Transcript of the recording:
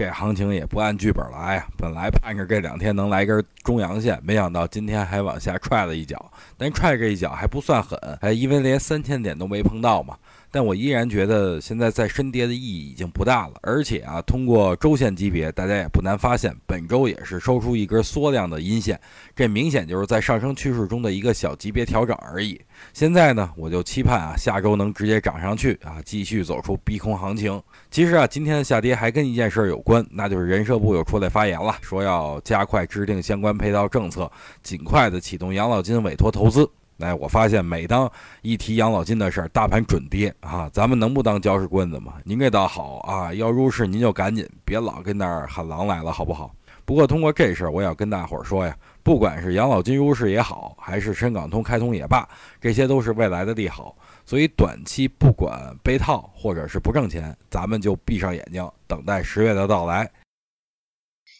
这行情也不按剧本来呀，本来盼着这两天能来根中阳线，没想到今天还往下踹了一脚，但踹这一脚还不算狠，还因为连三千点都没碰到嘛。但我依然觉得现在再深跌的意义已经不大了，而且啊，通过周线级别，大家也不难发现，本周也是收出一根缩量的阴线，这明显就是在上升趋势中的一个小级别调整而已。现在呢，我就期盼啊，下周能直接涨上去啊，继续走出逼空行情。其实啊，今天的下跌还跟一件事有关，关那就是人社部又出来发言了，说要加快制定相关配套政策，尽快的启动养老金委托投资。哎，我发现每当一提养老金的事儿，大盘准跌啊！咱们能不当搅屎棍子吗？您这倒好啊，要入市您就赶紧，别老跟那儿喊狼来了，好不好？不过通过这事儿，我也要跟大伙儿说呀，不管是养老金入市也好，还是深港通开通也罢，这些都是未来的利好。所以短期不管被套或者是不挣钱，咱们就闭上眼睛，等待十月的到来。